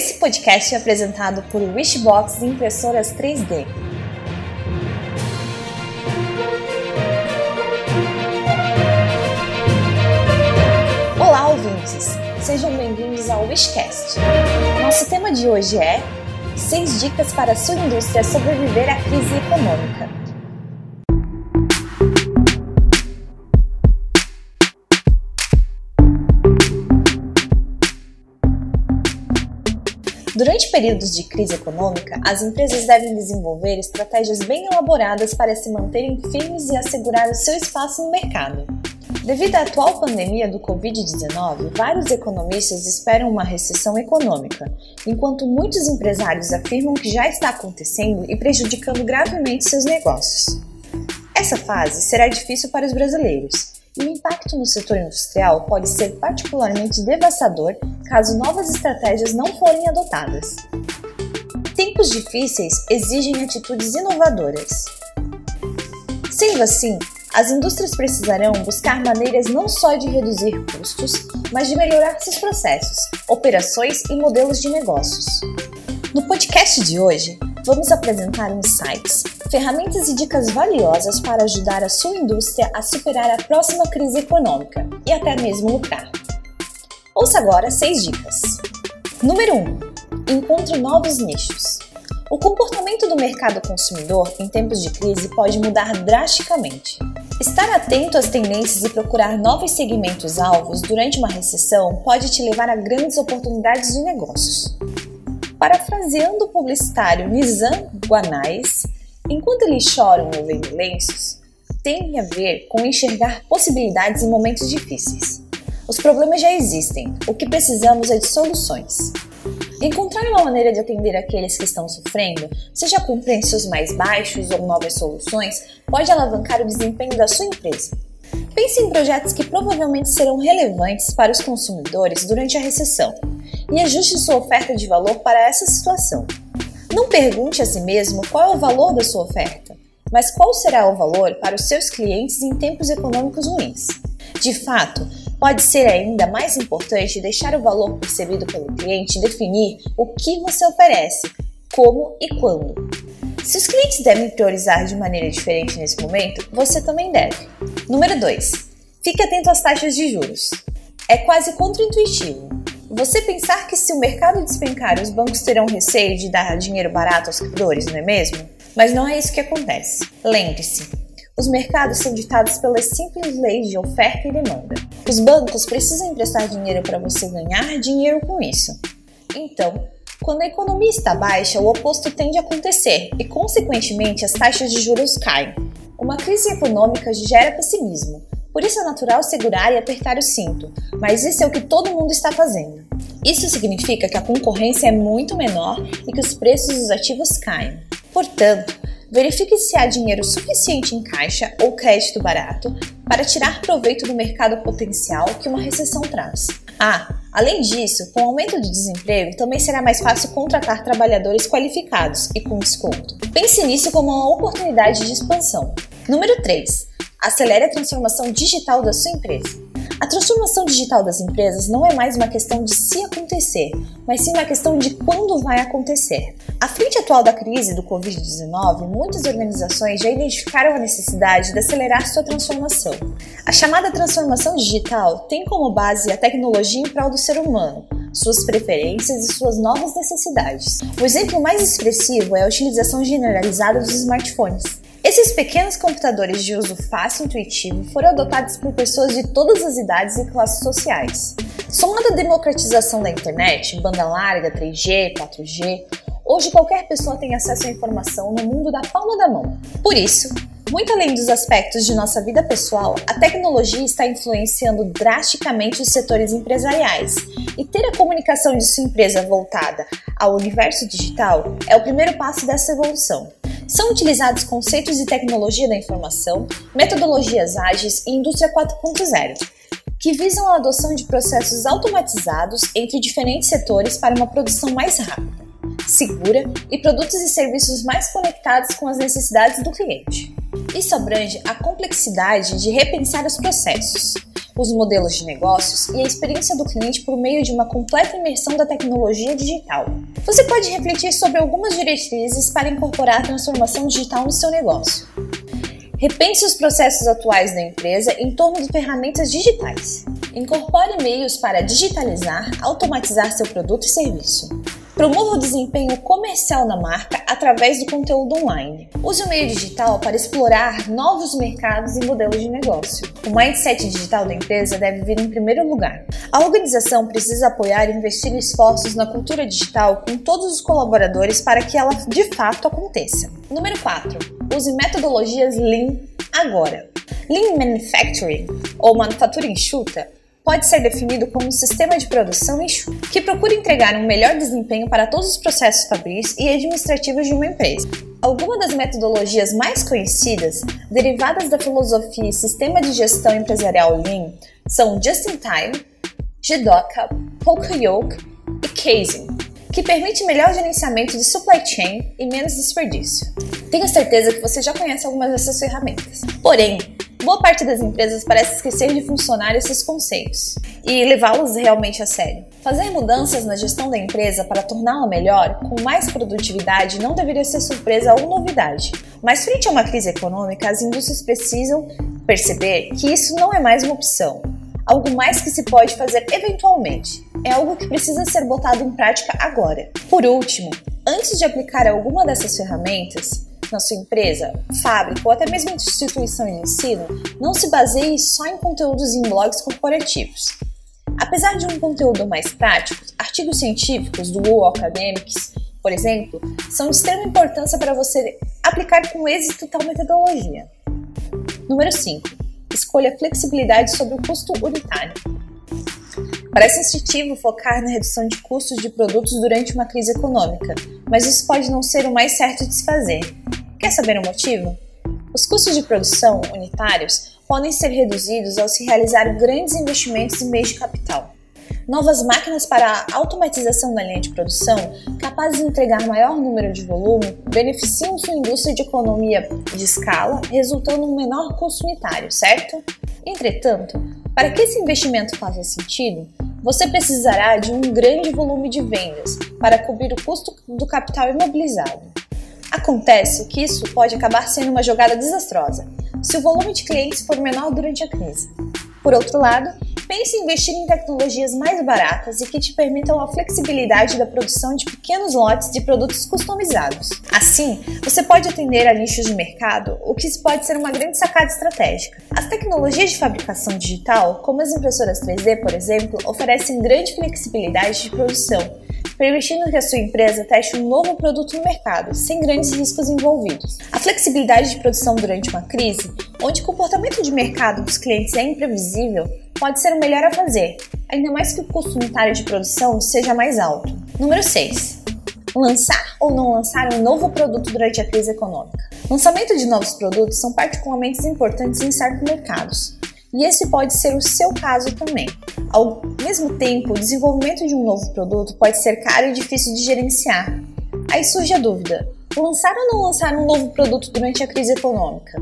Esse podcast é apresentado por Wishbox Impressoras 3D. Olá, ouvintes! Sejam bem-vindos ao Wishcast. Nosso tema de hoje é 6 dicas para a sua indústria sobreviver à crise econômica. Durante períodos de crise econômica, as empresas devem desenvolver estratégias bem elaboradas para se manterem firmes e assegurar o seu espaço no mercado. Devido à atual pandemia do Covid-19, vários economistas esperam uma recessão econômica, enquanto muitos empresários afirmam que já está acontecendo e prejudicando gravemente seus negócios. Essa fase será difícil para os brasileiros, e o impacto no setor industrial pode ser particularmente devastador caso novas estratégias não forem adotadas. Tempos difíceis exigem atitudes inovadoras. Sendo assim, as indústrias precisarão buscar maneiras não só de reduzir custos, mas de melhorar seus processos, operações e modelos de negócios. No podcast de hoje, vamos apresentar insights, ferramentas e dicas valiosas para ajudar a sua indústria a superar a próxima crise econômica e até mesmo lucrar. Ouça agora seis dicas. Número 1. Um, encontre novos nichos. O comportamento do mercado consumidor em tempos de crise pode mudar drasticamente. Estar atento às tendências e procurar novos segmentos alvos durante uma recessão pode te levar a grandes oportunidades de negócios. Parafraseando o publicitário Nizam Guanais, enquanto eles choram ou vendo lenços, tem a ver com enxergar possibilidades em momentos difíceis. Os problemas já existem, o que precisamos é de soluções. Encontrar uma maneira de atender aqueles que estão sofrendo, seja com preços mais baixos ou novas soluções, pode alavancar o desempenho da sua empresa. Pense em projetos que provavelmente serão relevantes para os consumidores durante a recessão e ajuste sua oferta de valor para essa situação. Não pergunte a si mesmo qual é o valor da sua oferta, mas qual será o valor para os seus clientes em tempos econômicos ruins. De fato, pode ser ainda mais importante deixar o valor percebido pelo cliente definir o que você oferece, como e quando. Se os clientes devem priorizar de maneira diferente nesse momento, você também deve. Número 2. Fique atento às taxas de juros. É quase contraintuitivo, você pensar que se o mercado despencar, os bancos terão receio de dar dinheiro barato aos credores, não é mesmo? Mas não é isso que acontece. Lembre-se, os mercados são ditados pelas simples leis de oferta e demanda. Os bancos precisam emprestar dinheiro para você ganhar dinheiro com isso. Então, quando a economia está baixa, o oposto tende a acontecer e, consequentemente, as taxas de juros caem. Uma crise econômica gera pessimismo, por isso é natural segurar e apertar o cinto, mas isso é o que todo mundo está fazendo. Isso significa que a concorrência é muito menor e que os preços dos ativos caem. Portanto, verifique se há dinheiro suficiente em caixa ou crédito barato para tirar proveito do mercado potencial que uma recessão traz. Ah, além disso, com o aumento de desemprego, também será mais fácil contratar trabalhadores qualificados e com desconto. Pense nisso como uma oportunidade de expansão. Número 3. Acelere a transformação digital da sua empresa. A transformação digital das empresas não é mais uma questão de se acontecer, mas sim uma questão de quando vai acontecer. À frente atual da crise do Covid-19, muitas organizações já identificaram a necessidade de acelerar sua transformação. A chamada transformação digital tem como base a tecnologia em prol do ser humano, suas preferências e suas novas necessidades. O exemplo mais expressivo é a utilização generalizada dos smartphones. Esses pequenos computadores de uso fácil e intuitivo foram adotados por pessoas de todas as idades e classes sociais. Somado à democratização da internet, banda larga, 3G, 4G, hoje qualquer pessoa tem acesso à informação no mundo da palma da mão. Por isso, muito além dos aspectos de nossa vida pessoal, a tecnologia está influenciando drasticamente os setores empresariais. E ter a comunicação de sua empresa voltada ao universo digital é o primeiro passo dessa evolução. São utilizados conceitos de tecnologia da informação, metodologias ágeis e indústria 4.0, que visam a adoção de processos automatizados entre diferentes setores para uma produção mais rápida, segura e produtos e serviços mais conectados com as necessidades do cliente. Isso abrange a complexidade de repensar os processos, os modelos de negócios e a experiência do cliente por meio de uma completa imersão da tecnologia digital. Você pode refletir sobre algumas diretrizes para incorporar a transformação digital no seu negócio. Repense os processos atuais da empresa em torno de ferramentas digitais. Incorpore meios para digitalizar, automatizar seu produto e serviço. Promova o desempenho comercial da marca através do conteúdo online. Use o meio digital para explorar novos mercados e modelos de negócio. O mindset digital da empresa deve vir em primeiro lugar. A organização precisa apoiar e investir esforços na cultura digital com todos os colaboradores para que ela de fato aconteça. Número 4. Use metodologias Lean agora. Lean Manufacturing, ou manufatura enxuta, pode ser definido como um sistema de produção enxuto, que procura entregar um melhor desempenho para todos os processos fabris e administrativos de uma empresa. Algumas das metodologias mais conhecidas, derivadas da filosofia e sistema de gestão empresarial Lean, são Just-in-Time, GDOCA, Poka-Yoke e Kaizen, que permite melhor gerenciamento de supply chain e menos desperdício. Tenho certeza que você já conhece algumas dessas ferramentas. Porém, boa parte das empresas parece esquecer de funcionar esses conceitos e levá-los realmente a sério. Fazer mudanças na gestão da empresa para torná-la melhor, com mais produtividade, não deveria ser surpresa ou novidade. Mas, frente a uma crise econômica, as indústrias precisam perceber que isso não é mais uma opção, algo mais que se pode fazer eventualmente. É algo que precisa ser botado em prática agora. Por último, antes de aplicar alguma dessas ferramentas, na sua empresa, fábrica ou até mesmo instituição de ensino, não se baseie só em conteúdos em blogs corporativos. Apesar de um conteúdo mais prático, artigos científicos do World Academics, por exemplo, são de extrema importância para você aplicar com êxito tal metodologia. Número 5. Escolha flexibilidade sobre o custo unitário. Parece instintivo focar na redução de custos de produtos durante uma crise econômica, mas isso pode não ser o mais certo de se fazer. Quer saber o motivo? Os custos de produção unitários podem ser reduzidos ao se realizar grandes investimentos em meios de capital. Novas máquinas para a automatização da linha de produção, capazes de entregar maior número de volume, beneficiam sua indústria de economia de escala, resultando em um menor custo unitário, certo? Entretanto, para que esse investimento faça sentido, você precisará de um grande volume de vendas para cobrir o custo do capital imobilizado. Acontece que isso pode acabar sendo uma jogada desastrosa se o volume de clientes for menor durante a crise. Por outro lado, pense em investir em tecnologias mais baratas e que te permitam a flexibilidade da produção de pequenos lotes de produtos customizados. Assim, você pode atender a nichos de mercado, o que pode ser uma grande sacada estratégica. As tecnologias de fabricação digital, como as impressoras 3D, por exemplo, oferecem grande flexibilidade de produção permitindo que a sua empresa teste um novo produto no mercado, sem grandes riscos envolvidos. A flexibilidade de produção durante uma crise, onde o comportamento de mercado dos clientes é imprevisível, pode ser o melhor a fazer, ainda mais que o custo unitário de produção seja mais alto. Número 6. Lançar ou não lançar um novo produto durante a crise econômica. Lançamento de novos produtos são particularmente importantes em certos mercados, e esse pode ser o seu caso também. Ao mesmo tempo, o desenvolvimento de um novo produto pode ser caro e difícil de gerenciar. Aí surge a dúvida: lançar ou não lançar um novo produto durante a crise econômica?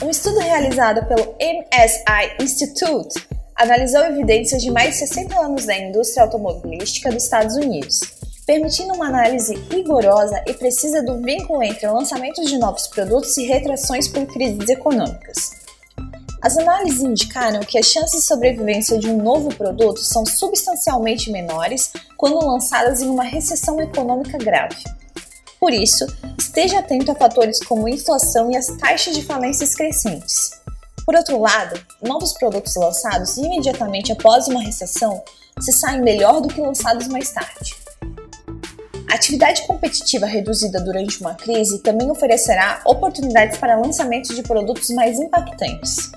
Um estudo realizado pelo MSI Institute analisou evidências de mais de 60 anos da indústria automobilística dos Estados Unidos, permitindo uma análise rigorosa e precisa do vínculo entre lançamentos de novos produtos e retrações por crises econômicas. As análises indicaram que as chances de sobrevivência de um novo produto são substancialmente menores quando lançadas em uma recessão econômica grave. Por isso, esteja atento a fatores como inflação e as taxas de falências crescentes. Por outro lado, novos produtos lançados imediatamente após uma recessão se saem melhor do que lançados mais tarde. Atividade competitiva reduzida durante uma crise também oferecerá oportunidades para lançamentos de produtos mais impactantes.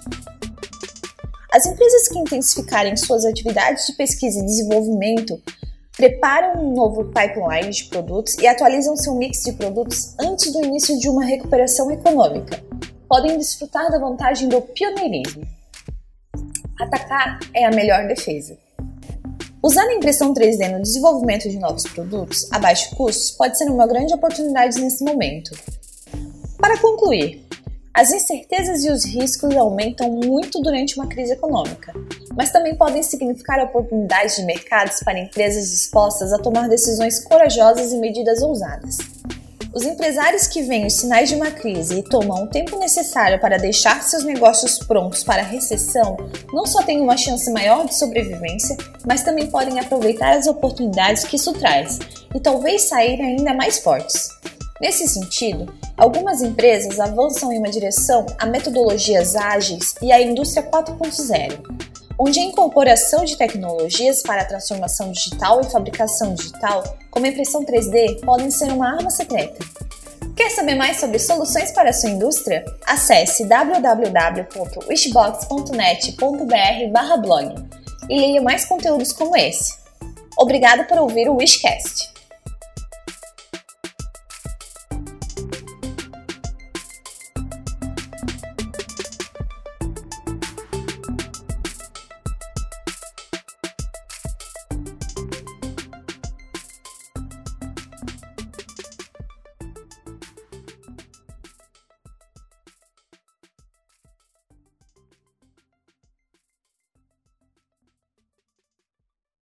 As empresas que intensificarem suas atividades de pesquisa e desenvolvimento preparam um novo pipeline de produtos e atualizam seu mix de produtos antes do início de uma recuperação econômica. Podem desfrutar da vantagem do pioneirismo. Atacar é a melhor defesa. Usar a impressão 3D no desenvolvimento de novos produtos a baixo custo pode ser uma grande oportunidade nesse momento. Para concluir, as incertezas e os riscos aumentam muito durante uma crise econômica, mas também podem significar oportunidades de mercados para empresas dispostas a tomar decisões corajosas e medidas ousadas. Os empresários que veem os sinais de uma crise e tomam o tempo necessário para deixar seus negócios prontos para a recessão não só têm uma chance maior de sobrevivência, mas também podem aproveitar as oportunidades que isso traz e talvez sair ainda mais fortes. Nesse sentido, algumas empresas avançam em uma direção a metodologias ágeis e a indústria 4.0 onde a incorporação de tecnologias para a transformação digital e fabricação digital, como a impressão 3D, podem ser uma arma secreta. Quer saber mais sobre soluções para a sua indústria? Acesse www.wishbox.net.br/blog e leia mais conteúdos como esse. Obrigado por ouvir o Wishcast.